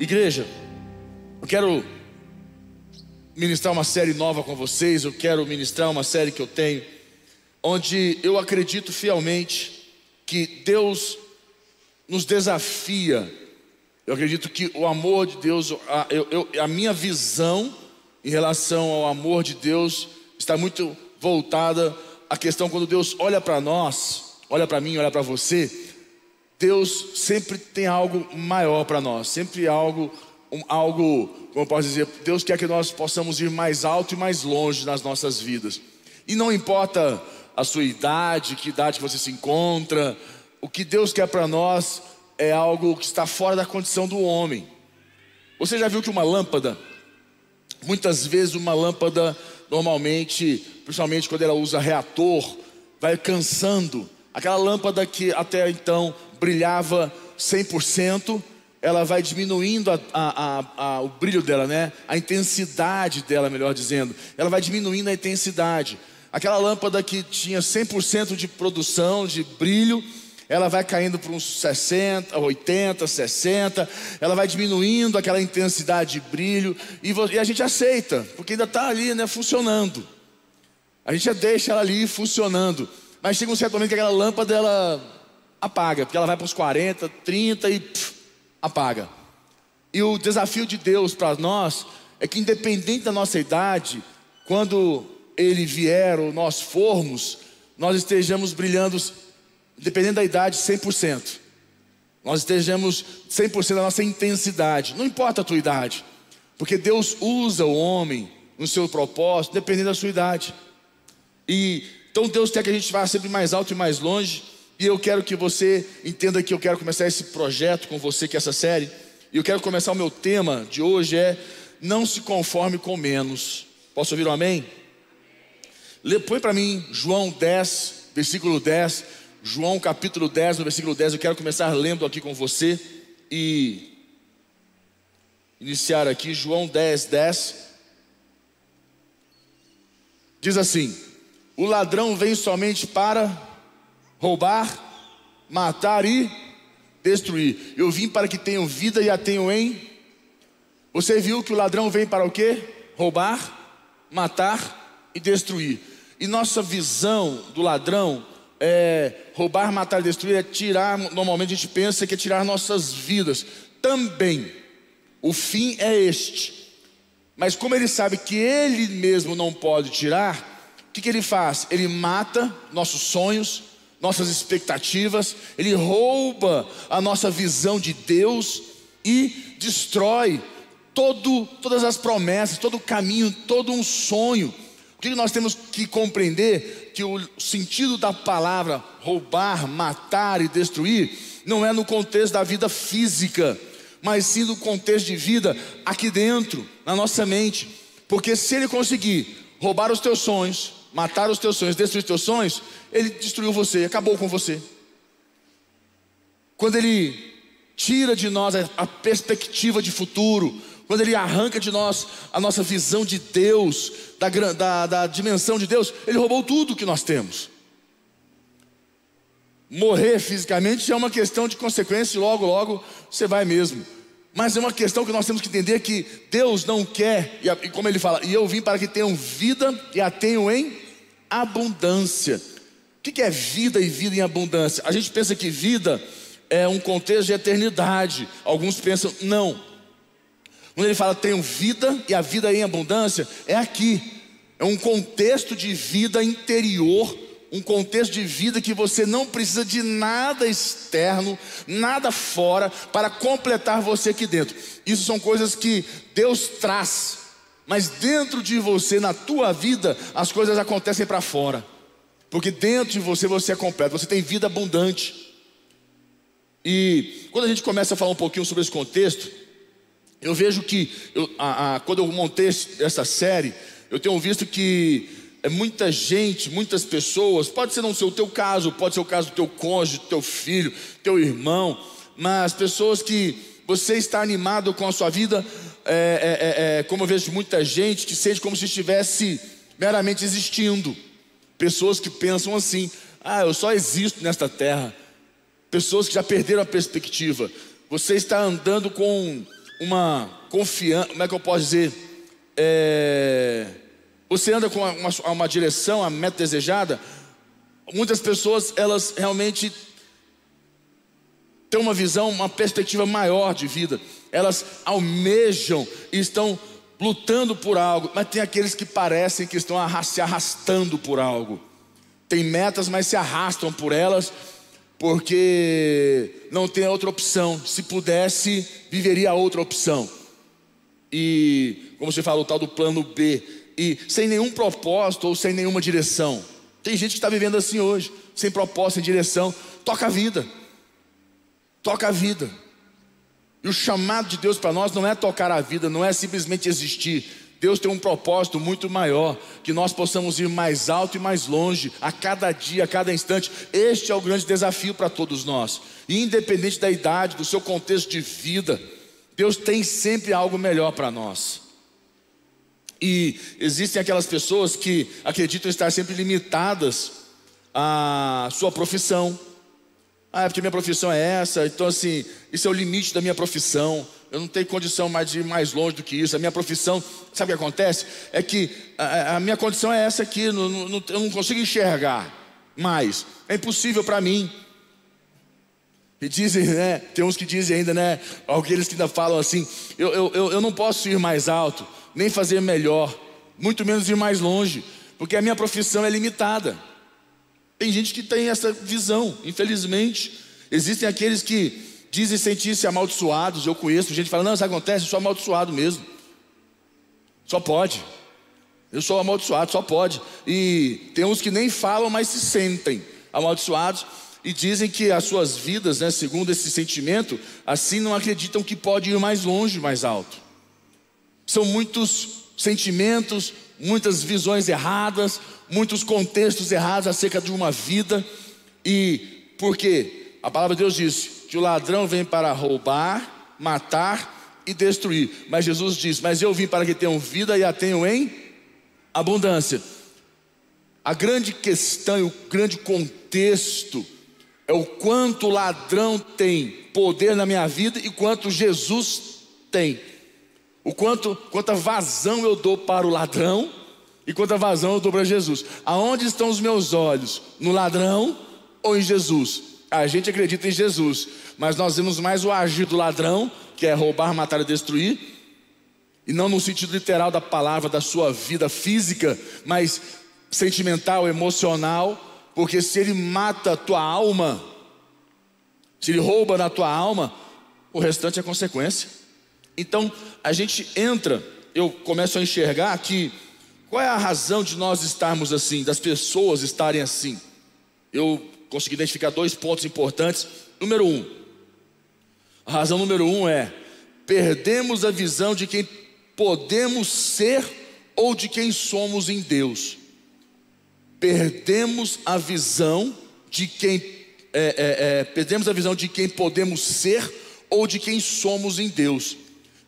Igreja, eu quero ministrar uma série nova com vocês, eu quero ministrar uma série que eu tenho, onde eu acredito fielmente que Deus nos desafia. Eu acredito que o amor de Deus, a, eu, eu, a minha visão em relação ao amor de Deus está muito voltada à questão quando Deus olha para nós, olha para mim, olha para você Deus sempre tem algo maior para nós, sempre algo, um, algo, como eu posso dizer, Deus quer que nós possamos ir mais alto e mais longe nas nossas vidas. E não importa a sua idade, que idade você se encontra, o que Deus quer para nós é algo que está fora da condição do homem. Você já viu que uma lâmpada, muitas vezes uma lâmpada, normalmente, principalmente quando ela usa reator, vai cansando. Aquela lâmpada que até então brilhava 100%, ela vai diminuindo a, a, a, o brilho dela, né? A intensidade dela, melhor dizendo. Ela vai diminuindo a intensidade. Aquela lâmpada que tinha 100% de produção, de brilho, ela vai caindo para uns 60, 80, 60, ela vai diminuindo aquela intensidade de brilho e, a gente aceita, porque ainda está ali, né, funcionando. A gente já deixa ela ali funcionando. Mas chega um certo momento que aquela lâmpada ela apaga, porque ela vai para os 40, 30 e pff, apaga. E o desafio de Deus para nós é que, independente da nossa idade, quando Ele vier ou nós formos, nós estejamos brilhando, dependendo da idade, 100%. Nós estejamos 100% da nossa intensidade, não importa a tua idade, porque Deus usa o homem no seu propósito, dependendo da sua idade. E então Deus quer que a gente vá sempre mais alto e mais longe. E eu quero que você entenda que eu quero começar esse projeto com você, que é essa série. E eu quero começar o meu tema de hoje é não se conforme com menos. Posso ouvir um amém? Põe para mim João 10, versículo 10. João capítulo 10, no versículo 10. Eu quero começar lendo aqui com você e iniciar aqui João 10, 10. Diz assim: O ladrão vem somente para roubar, matar e destruir. Eu vim para que tenham vida e a tenham em. Você viu que o ladrão vem para o quê? Roubar, matar e destruir. E nossa visão do ladrão é roubar, matar e destruir é tirar, normalmente a gente pensa que é tirar nossas vidas. Também. O fim é este. Mas como ele sabe que ele mesmo não pode tirar, o que, que ele faz? Ele mata nossos sonhos, nossas expectativas, ele rouba a nossa visão de Deus e destrói todo, todas as promessas, todo o caminho, todo um sonho. O que nós temos que compreender que o sentido da palavra roubar, matar e destruir não é no contexto da vida física, mas sim no contexto de vida aqui dentro, na nossa mente. Porque se ele conseguir roubar os teus sonhos, matar os teus sonhos, destruir os teus sonhos, ele destruiu você, acabou com você. Quando ele tira de nós a, perspectiva de futuro, quando ele arranca de nós a nossa visão de Deus, da, da, da dimensão de Deus, ele roubou tudo que nós temos. Morrer fisicamente é uma questão de consequência e logo, logo você vai mesmo. Mas é uma questão que nós temos que entender que Deus não quer, e como ele fala, e eu vim para que tenham vida e a tenham em abundância. O que é vida e vida em abundância? A gente pensa que vida é um contexto de eternidade. Alguns pensam, não. Quando ele fala tenham vida e a vida em abundância, é aqui. É um contexto de vida interior um contexto de vida que você não precisa de nada externo, nada fora para completar você aqui dentro. Isso são coisas que Deus traz, mas dentro de você, na tua vida, as coisas acontecem para fora. Porque dentro de você você é completo, você tem vida abundante. E quando a gente começa a falar um pouquinho sobre esse contexto, eu vejo que eu, a, a, quando eu montei essa série, eu tenho visto que é muita gente, muitas pessoas, pode ser não ser o teu caso, pode ser o caso do teu cônjuge, do teu filho, teu irmão, mas pessoas que você está animado com a sua vida, é, é, é, é como eu vejo muita gente que sente como se estivesse meramente existindo. Pessoas que pensam assim: ah, eu só existo nesta terra. Pessoas que já perderam a perspectiva. Você está andando com uma confiança, como é que eu posso dizer? É, você anda com uma, uma direção, a meta desejada. Muitas pessoas, elas realmente têm uma visão, uma perspectiva maior de vida. Elas almejam e estão lutando por algo, mas tem aqueles que parecem que estão se arrastando por algo. Tem metas, mas se arrastam por elas porque não tem outra opção. Se pudesse, viveria outra opção. E, como você falou, o tal do plano B. E sem nenhum propósito ou sem nenhuma direção. Tem gente que está vivendo assim hoje, sem propósito, sem direção. Toca a vida. Toca a vida. E o chamado de Deus para nós não é tocar a vida, não é simplesmente existir. Deus tem um propósito muito maior, que nós possamos ir mais alto e mais longe, a cada dia, a cada instante. Este é o grande desafio para todos nós, independente da idade, do seu contexto de vida, Deus tem sempre algo melhor para nós. E existem aquelas pessoas que acreditam estar sempre limitadas à sua profissão. Ah, é porque minha profissão é essa, então assim, isso é o limite da minha profissão eu não tenho condição mais de ir mais longe do que isso. A minha profissão, sabe o que acontece? É que a, a minha condição é essa aqui, não, não, eu não consigo enxergar mais. É impossível para mim. E dizem, né? Tem uns que dizem ainda, né? Aqueles que ainda falam assim: eu, eu, eu não posso ir mais alto, nem fazer melhor, muito menos ir mais longe, porque a minha profissão é limitada. Tem gente que tem essa visão, infelizmente. Existem aqueles que dizem sentir-se amaldiçoados. Eu conheço gente que fala: Não, isso acontece, eu sou amaldiçoado mesmo. Só pode. Eu sou amaldiçoado, só pode. E tem uns que nem falam, mas se sentem amaldiçoados e dizem que as suas vidas, né, segundo esse sentimento, assim não acreditam que pode ir mais longe, mais alto. São muitos sentimentos, muitas visões erradas, muitos contextos errados acerca de uma vida. E por quê? A palavra de Deus diz: que o ladrão vem para roubar, matar e destruir. Mas Jesus diz: Mas eu vim para que tenham vida e a tenham em abundância. A grande questão e o grande contexto é o quanto o ladrão tem poder na minha vida e quanto Jesus tem. O quanto, quanta vazão eu dou para o ladrão e quanta vazão eu dou para Jesus. Aonde estão os meus olhos? No ladrão ou em Jesus? A gente acredita em Jesus, mas nós vemos mais o agir do ladrão, que é roubar, matar e destruir, e não no sentido literal da palavra, da sua vida física, mas sentimental, emocional, porque se ele mata a tua alma, se ele rouba na tua alma, o restante é consequência. Então a gente entra, eu começo a enxergar que qual é a razão de nós estarmos assim, das pessoas estarem assim. Eu consegui identificar dois pontos importantes. Número um, a razão número um é: perdemos a visão de quem podemos ser ou de quem somos em Deus. Perdemos a visão de quem é, é, é, perdemos a visão de quem podemos ser ou de quem somos em Deus.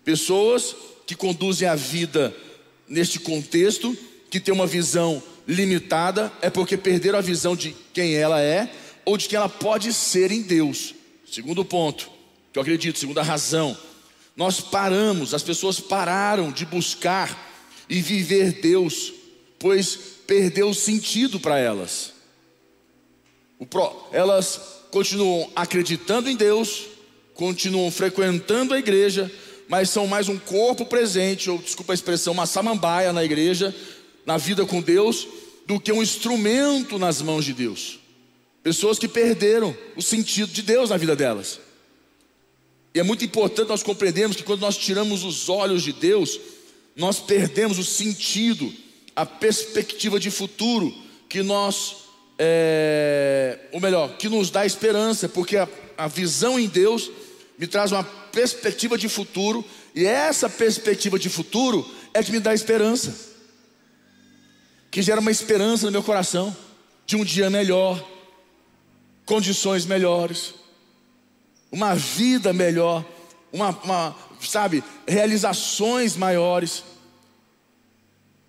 Pessoas que conduzem a vida neste contexto, que tem uma visão limitada é porque perderam a visão de quem ela é ou de quem ela pode ser em Deus. Segundo ponto, que eu acredito, segunda razão, nós paramos, as pessoas pararam de buscar e viver Deus, pois perdeu o sentido para elas. Elas continuam acreditando em Deus, continuam frequentando a igreja, mas são mais um corpo presente, ou desculpa a expressão, uma samambaia na igreja, na vida com Deus, do que um instrumento nas mãos de Deus. Pessoas que perderam o sentido de Deus na vida delas. E é muito importante nós compreendermos que quando nós tiramos os olhos de Deus, nós perdemos o sentido, a perspectiva de futuro que nós, é, ou melhor, que nos dá esperança, porque a, a visão em Deus me traz uma perspectiva de futuro, e essa perspectiva de futuro é que me dá esperança que gera uma esperança no meu coração de um dia melhor, condições melhores, uma vida melhor, uma, uma sabe, realizações maiores.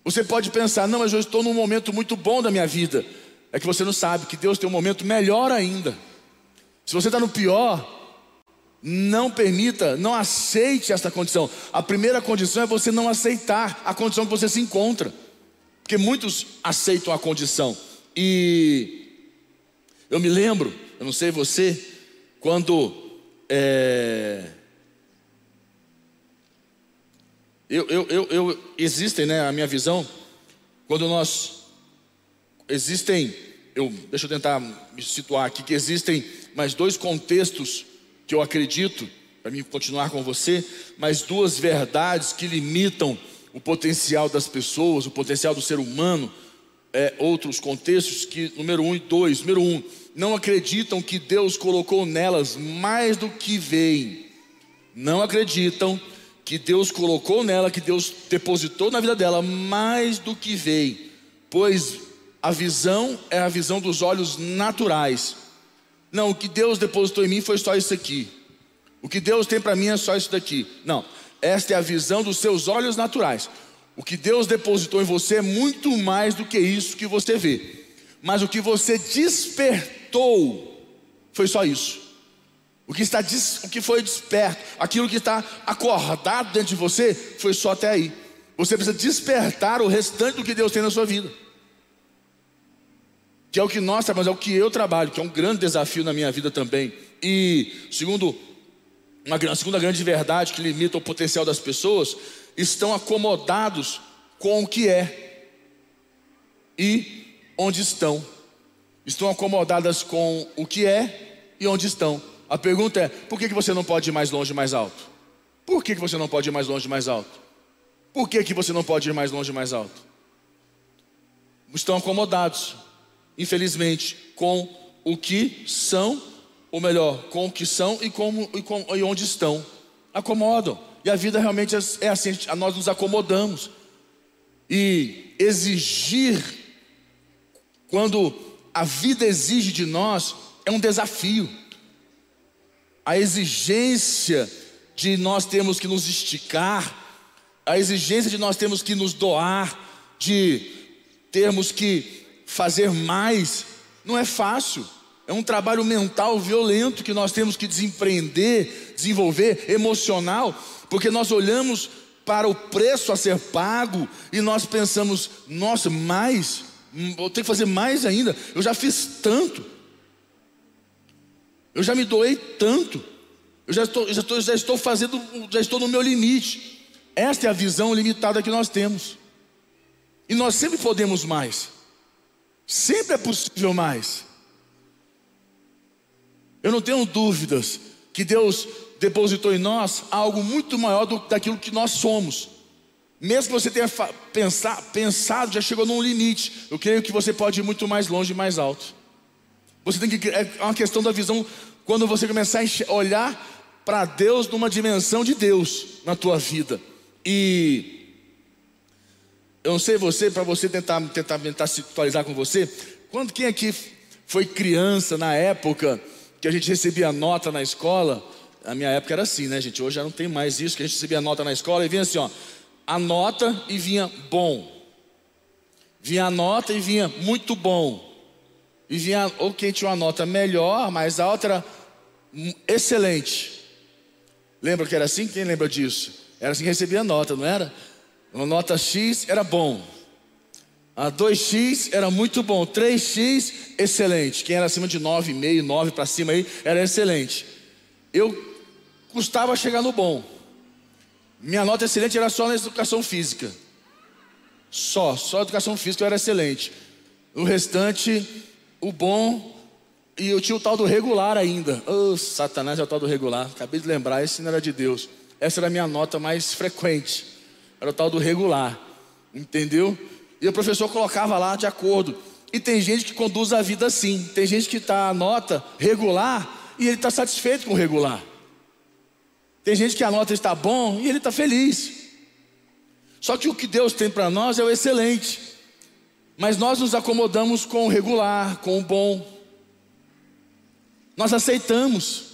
Você pode pensar, não, mas eu estou num momento muito bom da minha vida. É que você não sabe que Deus tem um momento melhor ainda. Se você está no pior, Não permita, não aceite esta condição. A primeira condição é você não aceitar a condição que você se encontra. Porque muitos aceitam a condição. E eu me lembro, eu não sei você, quando é, eu, eu, eu, eu, existem, né, a minha visão, quando nós existem, eu, deixa eu tentar me situar aqui, que existem mais dois contextos que eu acredito, para mim continuar com você, mas duas verdades que limitam o potencial das pessoas, o potencial do ser humano, é, outros contextos que, número um e dois, número um, não acreditam que Deus colocou nelas mais do que veem, não acreditam que Deus colocou nela, que Deus depositou na vida dela mais do que veio, pois a visão é a visão dos olhos naturais, não, o que Deus depositou em mim foi só isso aqui. O que Deus tem para mim é só isso daqui. Não, esta é a visão dos seus olhos naturais. O que Deus depositou em você é muito mais do que isso que você vê. Mas o que você despertou foi só isso. O que, está, o que foi desperto, aquilo que está acordado dentro de você, foi só até aí. Você precisa despertar o restante do que Deus tem na sua vida que é o que nós trabalhamos, é o que eu trabalho, que é um grande desafio na minha vida também. E segundo uma segunda grande verdade que limita o potencial das pessoas, estão acomodados com o que é e onde estão. Estão acomodadas com o que é e onde estão. A pergunta é: por que, que você não pode ir mais longe, mais alto? Por que, que você não pode ir mais longe, mais alto? Por que, que você não pode ir mais longe, mais alto? Estão acomodados infelizmente, com o que são, ou melhor, com o que são e, como, e, com, e onde estão. Acomodam. E a vida realmente é assim, nós nos acomodamos. E exigir, quando a vida exige de nós, é um desafio. A exigência de nós termos que nos esticar, a exigência de nós termos que nos doar, de termos que fazer mais não é fácil. É um trabalho mental violento que nós temos que desempreender, desenvolver, emocional, porque nós olhamos para o preço a ser pago e nós pensamos: nossa, mais, vou ter que fazer mais ainda. Eu já fiz tanto, eu já me doei tanto, eu já estou, já estou, já estou fazendo, já estou no meu limite. Esta é a visão limitada que nós temos, e nós sempre podemos mais. Sempre é possível mais. Eu não tenho dúvidas que Deus depositou em nós algo muito maior do, daquilo que nós somos. Mesmo que você tenha pensar, pensado, já chegou num limite. Eu creio que você pode ir muito mais longe e mais alto. Você tem que é uma questão da visão quando você começar a olhar para Deus numa dimensão de Deus na tua vida. E eu não sei você, para você tentar, tentar, tentar se atualizar com você. Quando quem aqui foi criança na época que a gente recebia nota na escola? A minha época era assim, né, gente? Hoje já não tem mais isso, que a gente recebia nota na escola e vinha assim, ó. A nota e vinha bom. Vinha a nota e vinha muito bom. E vinha, ou quem tinha uma nota melhor, mais alta, era excelente. Lembra que era assim? Quem lembra disso? Era assim que recebia nota, não era? Uma nota X era bom. A 2x era muito bom, 3x excelente. Quem era acima de 9,5, 9 para cima aí, era excelente. Eu custava chegar no bom. Minha nota excelente era só na educação física. Só, só educação física era excelente. O restante, o bom, e eu tinha o tal do regular ainda. Oh, Satanás é o tal do regular. Acabei de lembrar, esse não era de Deus. Essa era a minha nota mais frequente. Era o tal do regular. Entendeu? E o professor colocava lá de acordo. E tem gente que conduz a vida assim. Tem gente que está a nota regular e ele está satisfeito com o regular. Tem gente que a nota está bom e ele está feliz. Só que o que Deus tem para nós é o excelente. Mas nós nos acomodamos com o regular, com o bom. Nós aceitamos.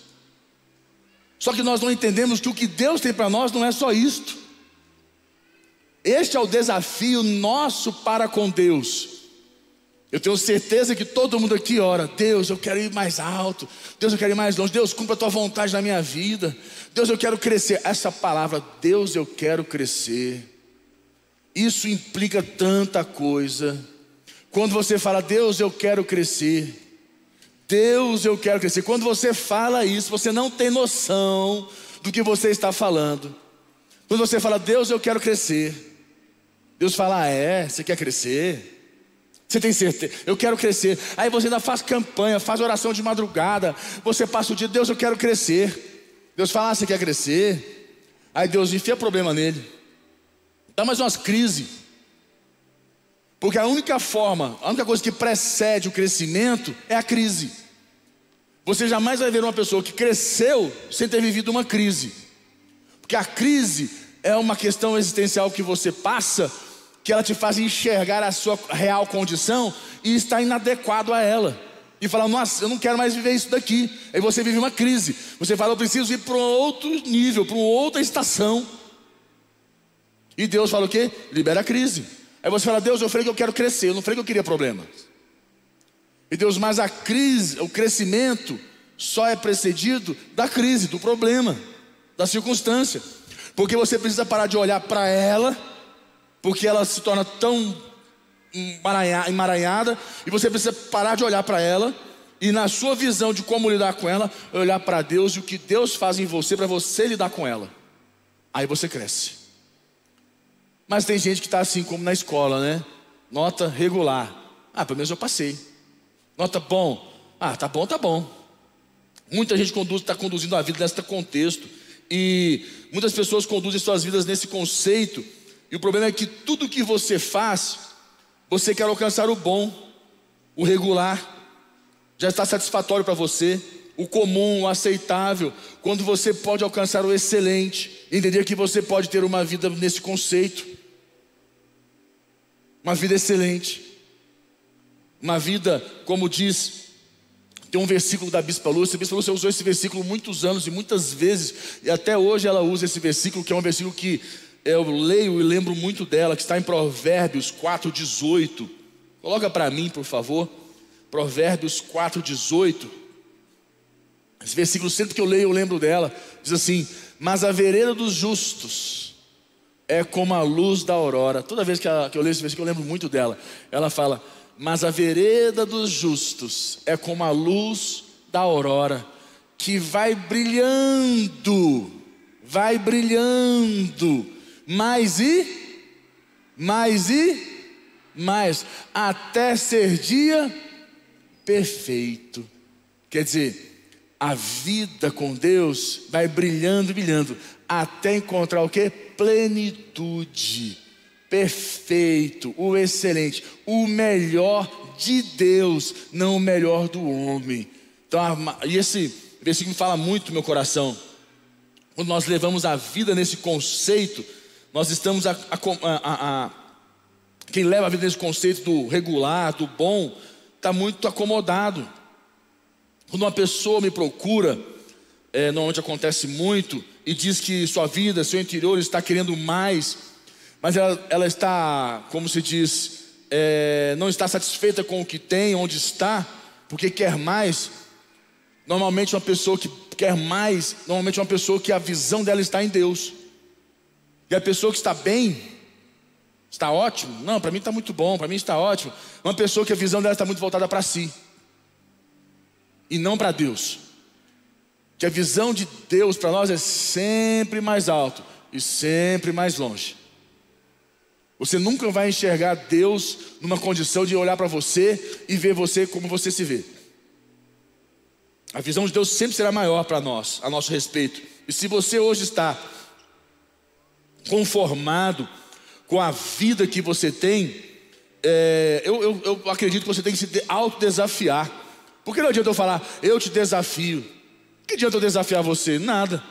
Só que nós não entendemos que o que Deus tem para nós não é só isto. Este é o desafio nosso para com Deus. Eu tenho certeza que todo mundo aqui ora, Deus, eu quero ir mais alto, Deus, eu quero ir mais longe, Deus, cumpra a tua vontade na minha vida, Deus, eu quero crescer. Essa palavra, Deus, eu quero crescer, isso implica tanta coisa. Quando você fala, Deus, eu quero crescer, Deus, eu quero crescer, quando você fala isso, você não tem noção do que você está falando. Quando você fala, Deus, eu quero crescer, Deus fala, ah, é, você quer crescer? Você tem certeza? Eu quero crescer. Aí você ainda faz campanha, faz oração de madrugada. Você passa o dia, Deus, eu quero crescer. Deus fala, ah, você quer crescer? Aí Deus enfia problema nele. Dá mais umas crises. Porque a única forma, a única coisa que precede o crescimento é a crise. Você jamais vai ver uma pessoa que cresceu sem ter vivido uma crise. Porque a crise é uma questão existencial que você passa que ela te faz enxergar a sua real condição e está inadequado a ela. E fala, nossa, eu não quero mais viver isso daqui. Aí você vive uma crise. Você fala, eu preciso ir para outro nível, para uma outra estação. E Deus fala o quê? Libera a crise. Aí você fala, Deus, eu falei que eu quero crescer, eu não falei que eu queria problemas. E Deus, mas a crise, o crescimento, só é precedido da crise, do problema, da circunstância. Porque você precisa parar de olhar para ela porque ela se torna tão emaranhada e você precisa parar de olhar para ela e na sua visão de como lidar com ela, olhar para Deus e o que Deus faz em você para você lidar com ela. Aí você cresce. Mas tem gente que está assim como na escola, né? Nota regular. Ah, pelo menos eu passei. Nota bom. Ah, tá bom, tá bom. Muita gente está conduzindo a vida nesse contexto. E muitas pessoas conduzem suas vidas nesse conceito e o problema é que tudo que você faz, você quer alcançar o bom, o regular, já está satisfatório para você, o comum, o aceitável, quando você pode alcançar o excelente, entender que você pode ter uma vida nesse conceito, uma vida excelente, uma vida, como diz, tem um versículo da Bispa Lúcia, a Bispa Lúcia usou esse versículo muitos anos e muitas vezes, e até hoje ela usa esse versículo, que é um versículo que eu leio e lembro muito dela, que está em Provérbios 4,18. Coloca para mim, por favor. Provérbios 4,18. Esse versículo, sempre que eu leio, eu lembro dela. Diz assim: Mas a vereda dos justos é como a luz da aurora. Toda vez que, que eu leio esse versículo, eu lembro muito dela. Ela fala: Mas a vereda dos justos é como a luz da aurora, que vai brilhando, vai brilhando mais e mais e mais, até ser dia perfeito. Quer dizer, a vida com Deus vai brilhando, brilhando, até encontrar o que? Plenitude, perfeito, o excelente, o melhor de Deus, não o melhor do homem. Então, e esse versículo fala muito no meu coração. Quando nós levamos a vida nesse conceito, nós estamos a, a, a, quem leva a vida nesse conceito do regular, do bom, está muito acomodado. Quando uma pessoa me procura, é, normalmente acontece muito, e diz que sua vida, seu interior está querendo mais, mas ela, ela está, como se diz, é, não está satisfeita com o que tem, onde está, porque quer mais. Normalmente uma pessoa que quer mais, normalmente uma pessoa que a visão dela está em Deus. E a pessoa que está bem, está ótimo? Não, para mim está muito bom, para mim está ótimo. Uma pessoa que a visão dela está muito voltada para si e não para Deus. Que a visão de Deus para nós é sempre mais alto e sempre mais longe. Você nunca vai enxergar Deus numa condição de olhar para você e ver você como você se vê. A visão de Deus sempre será maior para nós, a nosso respeito. E se você hoje está conformado com a vida que você tem, é, eu, eu, eu, acredito que você tem que se autodesafiar. Porque não adianta eu falar, eu te desafio. Que adianta eu desafiar você? Nada.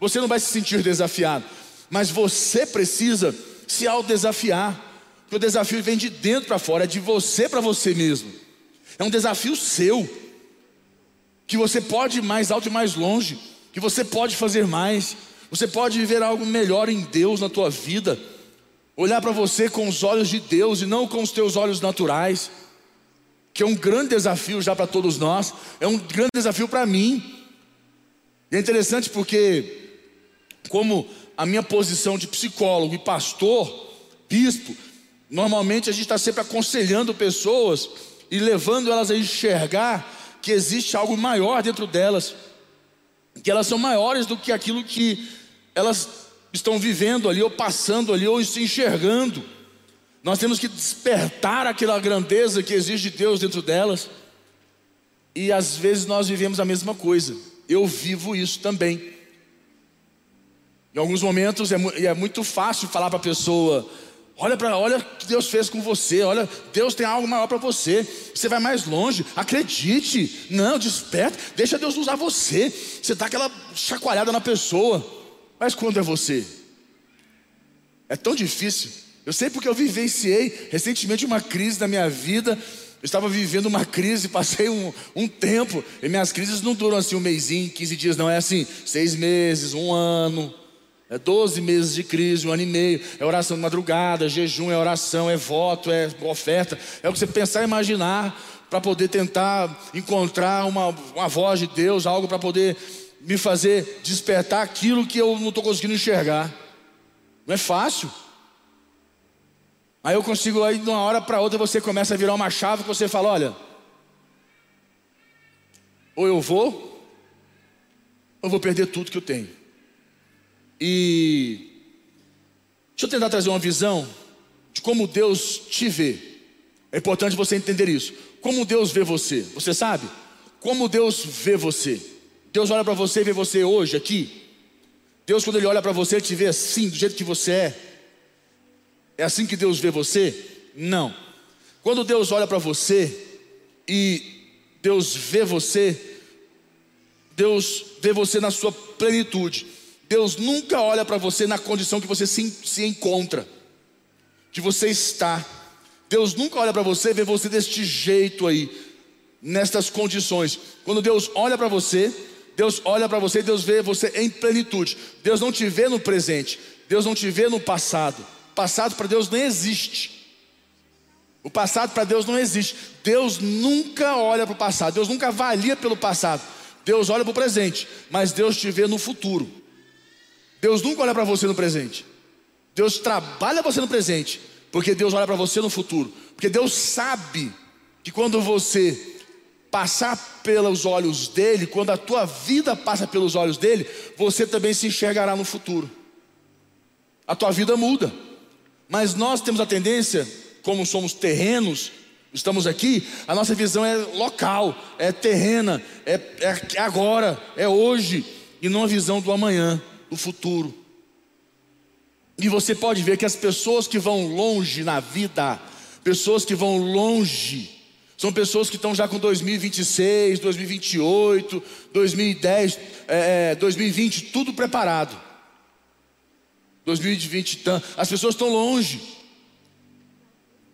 Você não vai se sentir desafiado. Mas você precisa se autodesafiar. Porque o desafio vem de dentro para fora, é de você para você mesmo. É um desafio seu. Que você pode ir mais alto e mais longe. Que você pode fazer mais. Você pode viver algo melhor em Deus na tua vida. Olhar para você com os olhos de Deus e não com os teus olhos naturais. que é um grande desafio já para todos nós, é um grande desafio para mim. E é interessante porque, como a minha posição de psicólogo e pastor, bispo, normalmente a gente está sempre aconselhando pessoas e levando elas a enxergar que existe algo maior dentro delas, que elas são maiores do que aquilo que elas estão vivendo ali, ou passando ali, ou se enxergando. Nós temos que despertar aquela grandeza que existe de Deus dentro delas. E às vezes nós vivemos a mesma coisa. Eu vivo isso também. Em alguns momentos é, é muito fácil falar para a pessoa: olha para, olha o que Deus fez com você, olha, Deus tem algo maior para você. Você vai mais longe, acredite. Não, desperta, deixa Deus usar você. Você dá aquela chacoalhada na pessoa. Mas quando é você? É tão difícil. Eu sei porque eu vivenciei recentemente uma crise na minha vida. Eu estava vivendo uma crise, passei um, um tempo. E minhas crises não duram assim um mêsinho, 15 dias, não. É assim, seis meses, um ano. É 12 meses de crise, um ano e meio. É oração de madrugada, jejum, é oração, é voto, é oferta. É o que você pensar e imaginar para poder tentar encontrar uma, uma voz de Deus, algo para poder me fazer despertar aquilo que eu não estou conseguindo enxergar. Não é fácil. Aí eu consigo, aí de uma hora para outra você começa a virar uma chave que você fala: olha, ou eu vou, ou eu vou perder tudo que eu tenho. E deixa eu tentar trazer uma visão de como Deus te vê. É importante você entender isso. Como Deus vê você, você sabe? Como Deus vê você. Deus olha para você e vê você hoje aqui. Deus, quando Ele olha para você, te vê assim, do jeito que você é. É assim que Deus vê você? Não. Quando Deus olha para você e Deus vê você, Deus vê você na sua plenitude. Deus nunca olha para você na condição que você se, se encontra, que você está. Deus nunca olha para você e vê você deste jeito aí, nestas condições. Quando Deus olha para você, Deus olha para você Deus vê você em plenitude. Deus não te vê no presente, Deus não te vê no passado. Passado para Deus não existe. O passado para Deus não existe. Deus nunca olha para o passado, Deus nunca avalia pelo passado. Deus olha para o presente, mas Deus te vê no futuro. Deus nunca olha para você no presente. Deus trabalha você no presente, porque Deus olha para você no futuro. Porque Deus sabe que quando você passar pelos olhos dele, quando a tua vida passa pelos olhos dele, você também se enxergará no futuro. A tua vida muda. Mas nós temos a tendência, como somos terrenos, estamos aqui, a nossa visão é local, é terrena, é, é agora, é hoje, e não a visão do amanhã, do futuro. E você pode ver que as pessoas que vão longe na vida, pessoas que vão longe, são pessoas que estão já com 2026, 2028, 2010, é, 2020, tudo preparado. 2020, as pessoas estão longe.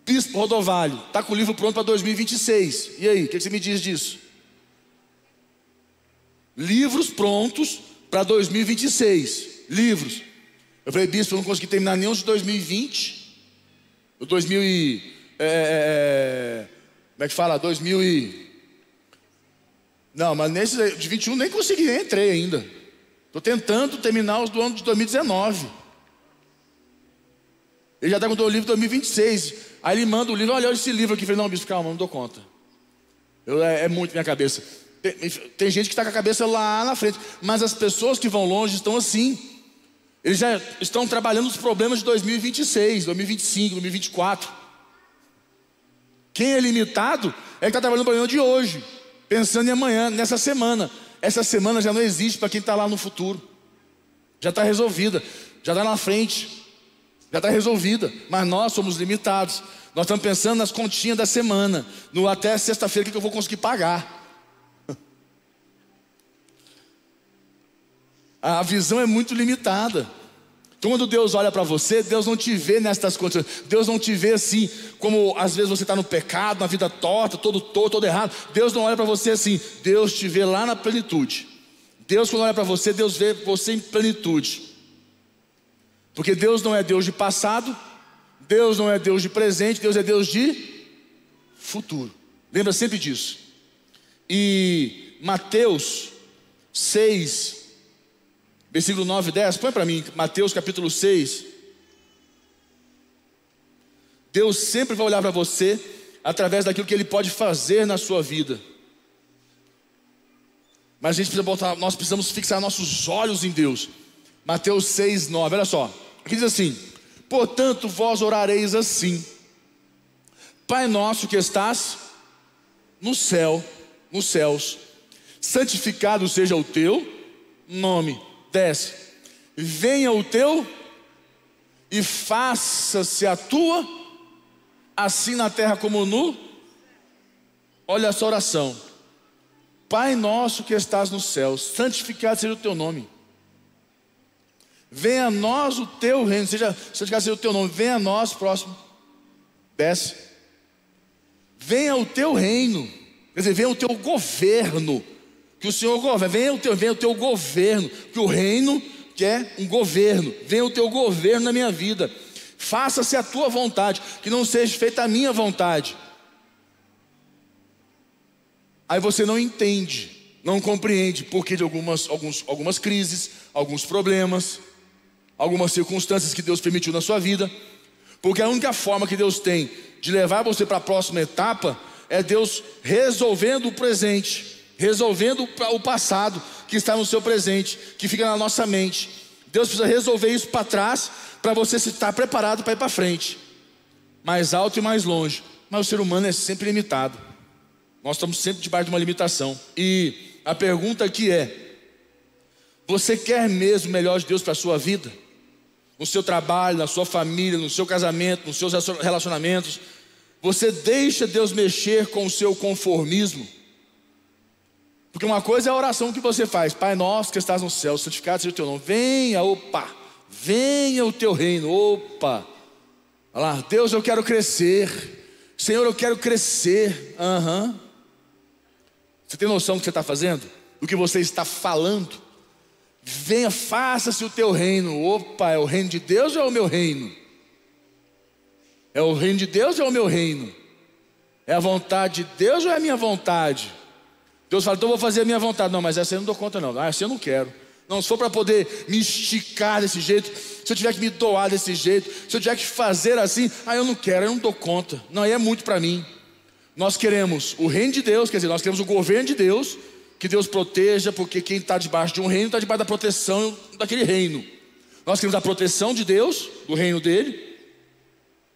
Bispo Rodovalho, está com o livro pronto para 2026. E aí, o que você me diz disso? Livros prontos para 2026. Livros. Eu falei, bispo, eu não consegui terminar nenhum de 2020. O 2000 e. É, é, é, como é que fala? 2000 e. Não, mas nesse de 21 nem consegui, nem entrei ainda. Estou tentando terminar os do ano de 2019. Ele já está com o livro 2026. Aí ele manda o livro, olha esse livro aqui. Falei, não, bispo, calma, não dou conta. Eu, é, é muito minha cabeça. Tem, tem gente que está com a cabeça lá na frente. Mas as pessoas que vão longe estão assim. Eles já estão trabalhando os problemas de 2026, 2025, 2024. Quem é limitado é que está trabalhando o problema de hoje, pensando em amanhã, nessa semana. Essa semana já não existe para quem está lá no futuro. Já está resolvida, já está na frente já está resolvida, mas nós somos limitados. Nós estamos pensando nas continhas da semana, no até sexta-feira que eu vou conseguir pagar. A visão é muito limitada. Quando Deus olha para você, Deus não te vê nestas condições. Deus não te vê assim, como às vezes você está no pecado, na vida torta, todo torto, todo errado. Deus não olha para você assim. Deus te vê lá na plenitude. Deus, quando olha para você, Deus vê você em plenitude. Porque Deus não é Deus de passado, Deus não é Deus de presente, Deus é Deus de futuro. Lembra sempre disso. E Mateus 6, versículo 9 e 10, põe para mim, Mateus capítulo 6. Deus sempre vai olhar para você através daquilo que Ele pode fazer na sua vida. Mas a gente precisa botar, nós precisamos fixar nossos olhos em Deus. Mateus 6, 9, olha só. Aqui diz assim: Portanto, vós orareis assim: Pai nosso que estás no céu, nos céus, santificado seja o teu nome. Desce. Venha o teu e faça-se a tua, assim na terra como no. Olha essa oração. Pai nosso que estás no céu, santificado seja o teu nome. Venha a nós o teu reino, seja santificado seja o teu nome. Venha a nós, próximo. Desce. Venha o teu reino. Quer dizer, venha o teu governo. Que o Senhor governa. Venha o teu, venha o teu governo. Que o reino quer um governo. Venha o teu governo na minha vida. Faça-se a tua vontade. Que não seja feita a minha vontade. Aí você não entende, não compreende porque de algumas, alguns, algumas crises, alguns problemas, algumas circunstâncias que Deus permitiu na sua vida. Porque a única forma que Deus tem de levar você para a próxima etapa é Deus resolvendo o presente, resolvendo o passado que está no seu presente, que fica na nossa mente. Deus precisa resolver isso para trás para você estar preparado para ir para frente, mais alto e mais longe. Mas o ser humano é sempre limitado. Nós estamos sempre debaixo de uma limitação. E a pergunta aqui é: você quer mesmo o melhor de Deus para a sua vida? No seu trabalho, na sua família, no seu casamento, nos seus relacionamentos? Você deixa Deus mexer com o seu conformismo? Porque uma coisa é a oração que você faz, Pai nosso que estás no céu, santificado seja o teu nome. Venha, opa, venha o teu reino, opa. Olha lá, Deus, eu quero crescer. Senhor, eu quero crescer. Uhum. Você tem noção do que você está fazendo? Do que você está falando? Venha, faça-se o teu reino. Opa, é o reino de Deus ou é o meu reino? É o reino de Deus ou é o meu reino? É a vontade de Deus ou é a minha vontade? Deus fala, então vou fazer a minha vontade. Não, mas essa eu não dou conta, não. Ah, essa eu não quero. Não, se for para poder me esticar desse jeito, se eu tiver que me doar desse jeito, se eu tiver que fazer assim, ah, eu não quero, eu não dou conta. Não, aí é muito para mim. Nós queremos o reino de Deus, quer dizer, nós queremos o governo de Deus, que Deus proteja, porque quem está debaixo de um reino está debaixo da proteção daquele reino. Nós queremos a proteção de Deus, do reino dele,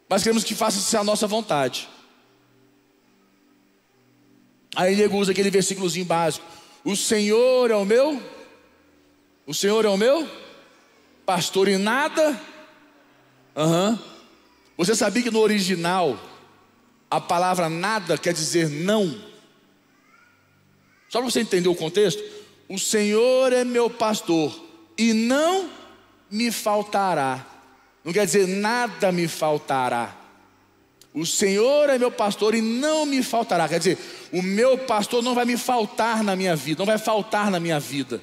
mas queremos que faça-se a nossa vontade. Aí ele usa aquele versículozinho básico: O Senhor é o meu, o Senhor é o meu pastor e nada. Uhum. Você sabia que no original a palavra nada quer dizer não. Só para você entender o contexto, o Senhor é meu pastor e não me faltará. Não quer dizer nada me faltará. O Senhor é meu pastor e não me faltará. Quer dizer, o meu pastor não vai me faltar na minha vida, não vai faltar na minha vida.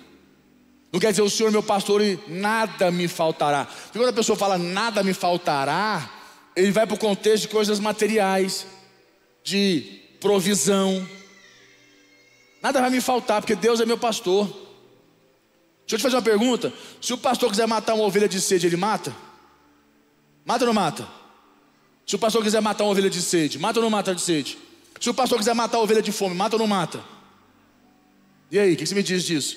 Não quer dizer o Senhor é meu pastor e nada me faltará. Porque quando a pessoa fala nada me faltará, ele vai para o contexto de coisas materiais, de provisão. Nada vai me faltar, porque Deus é meu pastor. Deixa eu te fazer uma pergunta: se o pastor quiser matar uma ovelha de sede, ele mata? Mata ou não mata? Se o pastor quiser matar uma ovelha de sede, mata ou não mata de sede? Se o pastor quiser matar uma ovelha de fome, mata ou não mata? E aí, o que você me diz disso?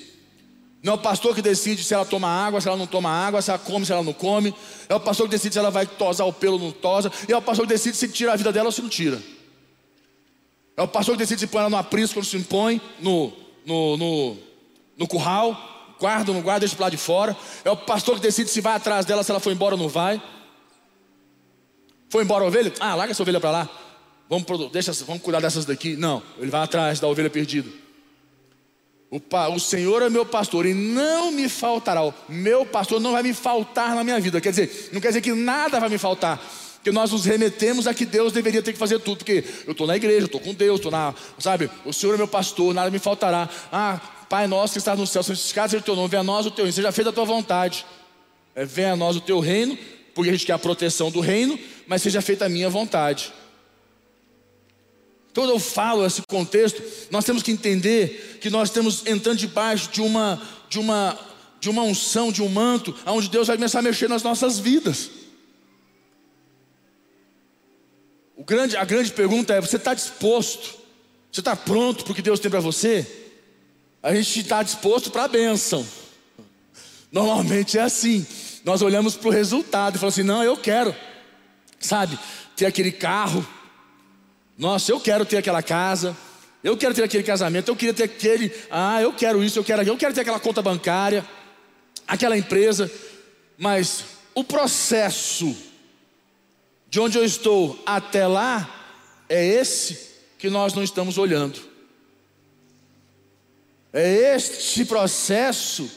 Não é o pastor que decide se ela toma água, se ela não toma água, se ela come, se ela não come. É o pastor que decide se ela vai tosar o pelo ou não tosa. E é o pastor que decide se tira a vida dela ou se não tira. É o pastor que decide se põe ela no aprisco ou se põe no, no, no, no curral. Guarda ou não guarda, deixa para lá de fora. É o pastor que decide se vai atrás dela, se ela foi embora ou não vai. Foi embora a ovelha? Ah, larga essa ovelha para lá. Vamos, deixa, vamos cuidar dessas daqui. Não, ele vai atrás da ovelha perdida. O, o Senhor é meu pastor e não me faltará. O meu pastor não vai me faltar na minha vida. Quer dizer, não quer dizer que nada vai me faltar. Porque nós nos remetemos a que Deus deveria ter que fazer tudo. Porque eu estou na igreja, estou com Deus, estou na. Sabe, o Senhor é meu pastor, nada me faltará. Ah, Pai nosso que estás no céu, santificado seja o teu nome, venha a nós o teu reino, seja feita a tua vontade. É, venha a nós o teu reino, porque a gente quer a proteção do reino, mas seja feita a minha vontade. Quando eu falo esse contexto, nós temos que entender que nós estamos entrando debaixo de uma, de uma, de uma unção, de um manto, onde Deus vai começar a mexer nas nossas vidas. O grande, a grande pergunta é: você está disposto? Você está pronto para o que Deus tem para você? A gente está disposto para a bênção. Normalmente é assim. Nós olhamos para o resultado e falamos assim: não, eu quero, sabe, ter aquele carro. Nossa, eu quero ter aquela casa. Eu quero ter aquele casamento. Eu queria ter aquele. Ah, eu quero isso, eu quero Eu quero ter aquela conta bancária, aquela empresa. Mas o processo de onde eu estou até lá é esse que nós não estamos olhando. É este processo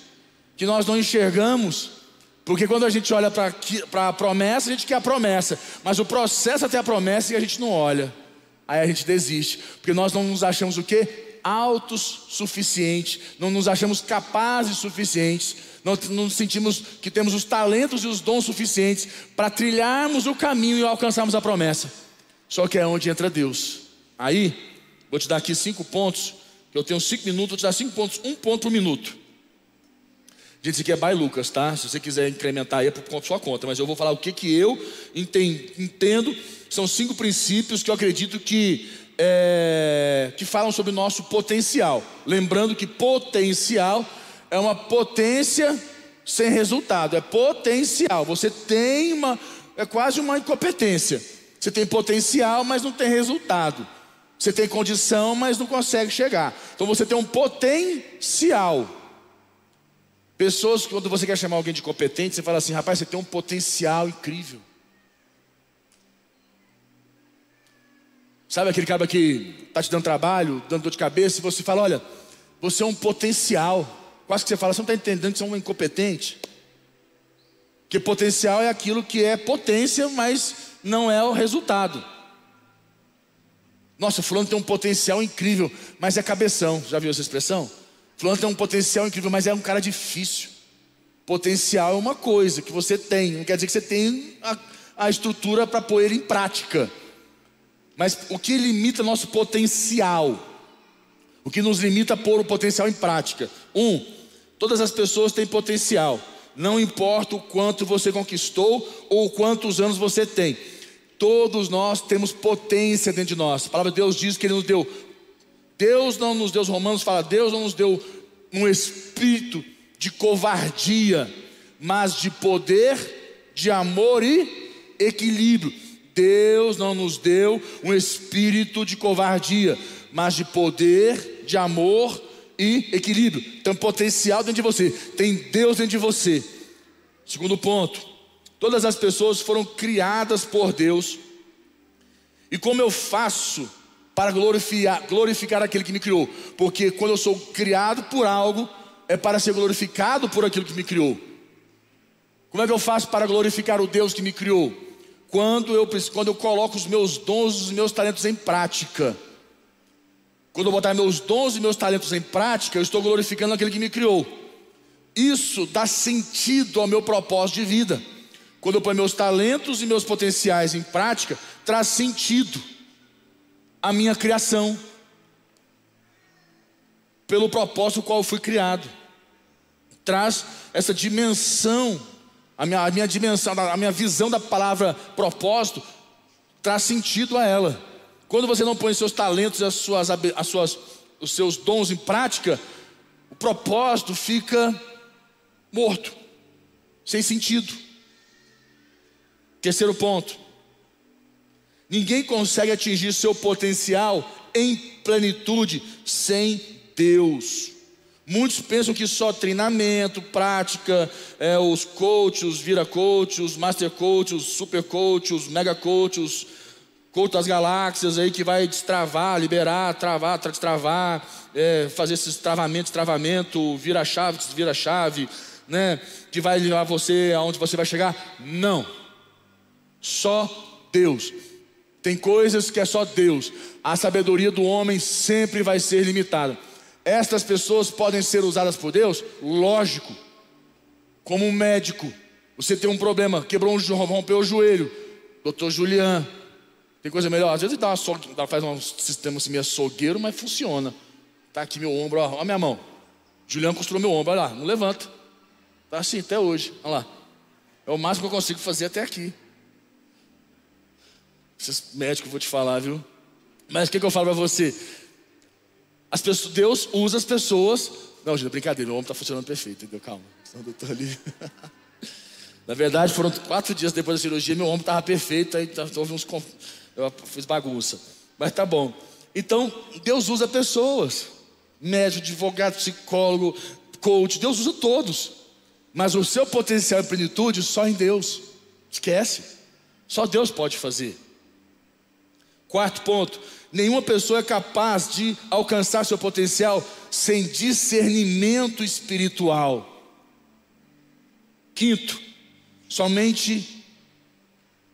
que nós não enxergamos, porque quando a gente olha para a promessa, a gente quer a promessa, mas o processo até a promessa que a gente não olha, aí a gente desiste, porque nós não nos achamos o quê? Autos suficientes, não nos achamos capazes suficientes, não, não sentimos que temos os talentos e os dons suficientes para trilharmos o caminho e alcançarmos a promessa. Só que é onde entra Deus. Aí, vou te dar aqui cinco pontos, eu tenho cinco minutos, vou te dar cinco pontos, um ponto por minuto. Gente, isso aqui é by Lucas, tá? Se você quiser incrementar aí é por sua conta, mas eu vou falar o que, que eu entendo. São cinco princípios que eu acredito que, é, que falam sobre o nosso potencial. Lembrando que potencial é uma potência sem resultado, é potencial. Você tem uma, é quase uma incompetência. Você tem potencial, mas não tem resultado. Você tem condição, mas não consegue chegar. Então você tem um potencial. Pessoas, quando você quer chamar alguém de competente, você fala assim: rapaz, você tem um potencial incrível. Sabe aquele cara que está te dando trabalho, dando dor de cabeça, e você fala: olha, você é um potencial. Quase que você fala, você não está entendendo que você é um incompetente. Que potencial é aquilo que é potência, mas não é o resultado. Nossa, fulano tem um potencial incrível, mas é cabeção. Já viu essa expressão? Fulano tem um potencial incrível, mas é um cara difícil. Potencial é uma coisa que você tem, não quer dizer que você tem a, a estrutura para pôr ele em prática. Mas o que limita nosso potencial? O que nos limita a pôr o potencial em prática? Um, Todas as pessoas têm potencial. Não importa o quanto você conquistou ou quantos anos você tem. Todos nós temos potência dentro de nós. A palavra de Deus diz que Ele nos deu. Deus não nos deu, os romanos fala, Deus não nos deu um espírito de covardia, mas de poder, de amor e equilíbrio. Deus não nos deu um espírito de covardia, mas de poder, de amor e equilíbrio. Tem potencial dentro de você, tem Deus dentro de você. Segundo ponto, todas as pessoas foram criadas por Deus. E como eu faço para glorificar, glorificar aquele que me criou? Porque quando eu sou criado por algo, é para ser glorificado por aquilo que me criou. Como é que eu faço para glorificar o Deus que me criou? Quando eu, quando eu coloco os meus dons, os meus talentos em prática. Quando eu botar meus dons e meus talentos em prática, eu estou glorificando aquele que me criou. Isso dá sentido ao meu propósito de vida. Quando eu ponho meus talentos e meus potenciais em prática, traz sentido à minha criação, pelo propósito qual eu fui criado. Traz essa dimensão, a minha, a minha dimensão, a minha visão da palavra propósito, traz sentido a ela. Quando você não põe seus talentos, as suas, as suas, os seus dons em prática, o propósito fica morto, sem sentido. Terceiro ponto: ninguém consegue atingir seu potencial em plenitude sem Deus. Muitos pensam que só treinamento, prática, é, os coaches, os vira coaches, os master coaches, os super coaches, os mega coaches, Culto das galáxias aí que vai destravar, liberar, travar, destravar, é, fazer esses travamentos, travamento, vira chave, vira chave, né? Que vai levar você aonde você vai chegar? Não. Só Deus. Tem coisas que é só Deus. A sabedoria do homem sempre vai ser limitada. Estas pessoas podem ser usadas por Deus? Lógico. Como um médico. Você tem um problema, quebrou um rompeu o joelho. Doutor Julian, Tem coisa melhor? Às vezes dá uma faz um sistema assim meio açougueiro, mas funciona. Tá aqui meu ombro, ó, ó a minha mão. Juliano costurou meu ombro, olha lá, não levanta. Tá assim até hoje, olha lá. É o máximo que eu consigo fazer até aqui. Esses médicos vou te falar, viu? Mas o que, que eu falo para você? As pessoas, Deus usa as pessoas. Não, gente, brincadeira, o ombro está funcionando perfeito, entendeu? Calma. Senão eu tô ali. Na verdade, foram quatro dias depois da cirurgia, meu ombro estava perfeito, aí houve uns. Eu fiz bagunça. Mas tá bom. Então, Deus usa pessoas. Médico, advogado, psicólogo, coach, Deus usa todos. Mas o seu potencial e plenitude só em Deus. Esquece. Só Deus pode fazer. Quarto ponto: nenhuma pessoa é capaz de alcançar seu potencial sem discernimento espiritual. Quinto, somente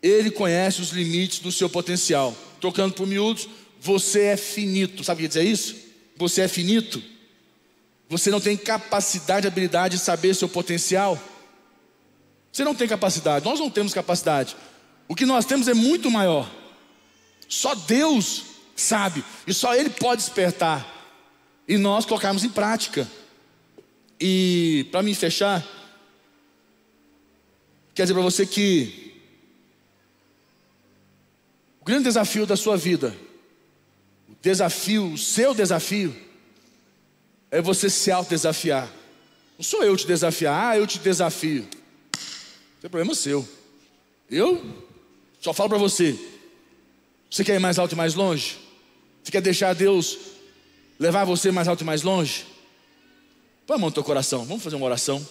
Ele conhece os limites do seu potencial. Trocando por miúdos, você é finito. Sabe o que dizer isso? Você é finito. Você não tem capacidade, habilidade de saber seu potencial. Você não tem capacidade, nós não temos capacidade. O que nós temos é muito maior. Só Deus sabe, e só Ele pode despertar, e nós colocarmos em prática. E para me fechar, quer dizer para você que o grande desafio da sua vida, o desafio, o seu desafio, é você se autodesafiar. Não sou eu te desafiar, ah, eu te desafio. Isso é problema seu. Eu só falo para você, você quer ir mais alto e mais longe? Você quer deixar Deus levar você mais alto e mais longe? Põe a mão no teu coração, vamos fazer uma oração.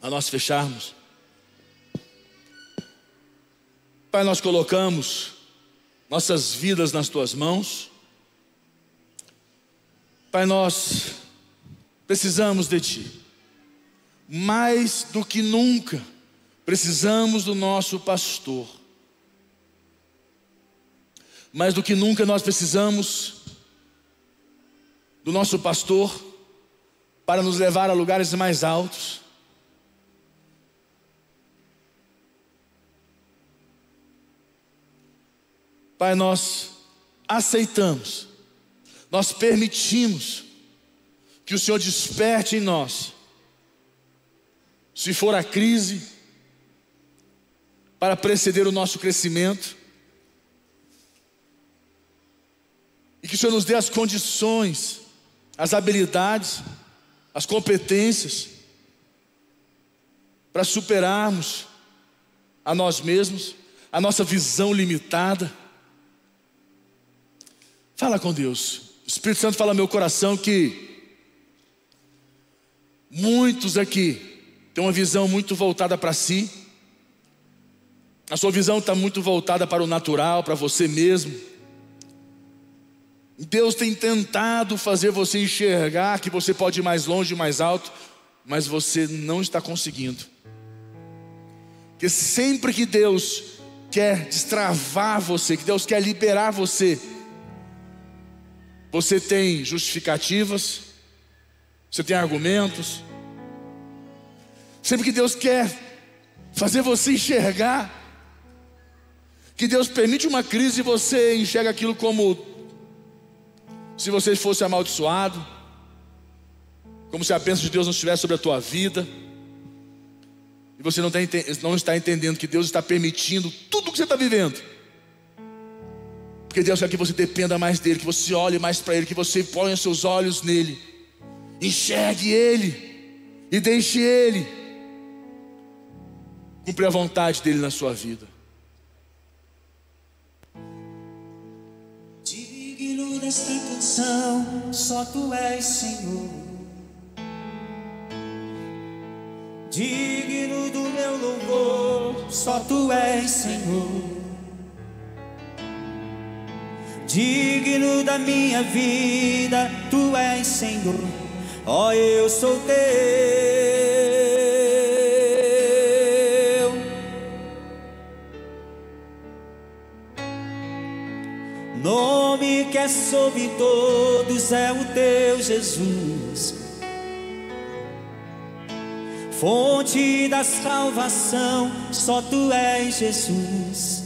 A nós fecharmos. Pai, nós colocamos nossas vidas nas tuas mãos. Pai, nós precisamos de Ti. Mais do que nunca, precisamos do nosso pastor. Mais do que nunca nós precisamos do nosso pastor para nos levar a lugares mais altos. Pai, nós aceitamos, nós permitimos que o Senhor desperte em nós, se for a crise, para preceder o nosso crescimento, E que o Senhor nos dê as condições, as habilidades, as competências para superarmos a nós mesmos, a nossa visão limitada. Fala com Deus. O Espírito Santo fala no meu coração que muitos aqui têm uma visão muito voltada para si. A sua visão está muito voltada para o natural, para você mesmo. Deus tem tentado fazer você enxergar que você pode ir mais longe, mais alto, mas você não está conseguindo. Porque sempre que Deus quer destravar você, que Deus quer liberar você, você tem justificativas, você tem argumentos. Sempre que Deus quer fazer você enxergar, que Deus permite uma crise e você enxerga aquilo como se você fosse amaldiçoado, como se a bênção de Deus não estivesse sobre a tua vida, e você não, não está entendendo que Deus está permitindo tudo o que você está vivendo, porque Deus quer que você dependa mais dEle, que você olhe mais para Ele, que você ponha seus olhos nele, enxergue Ele e deixe Ele cumprir a vontade dEle na sua vida. Canção, só tu és Senhor. Digno do meu louvor, só tu és Senhor. Digno da minha vida, tu és Senhor. Ó, oh, eu sou teu. Que é sobre todos é o teu Jesus. Fonte da salvação, só tu és Jesus.